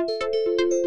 Música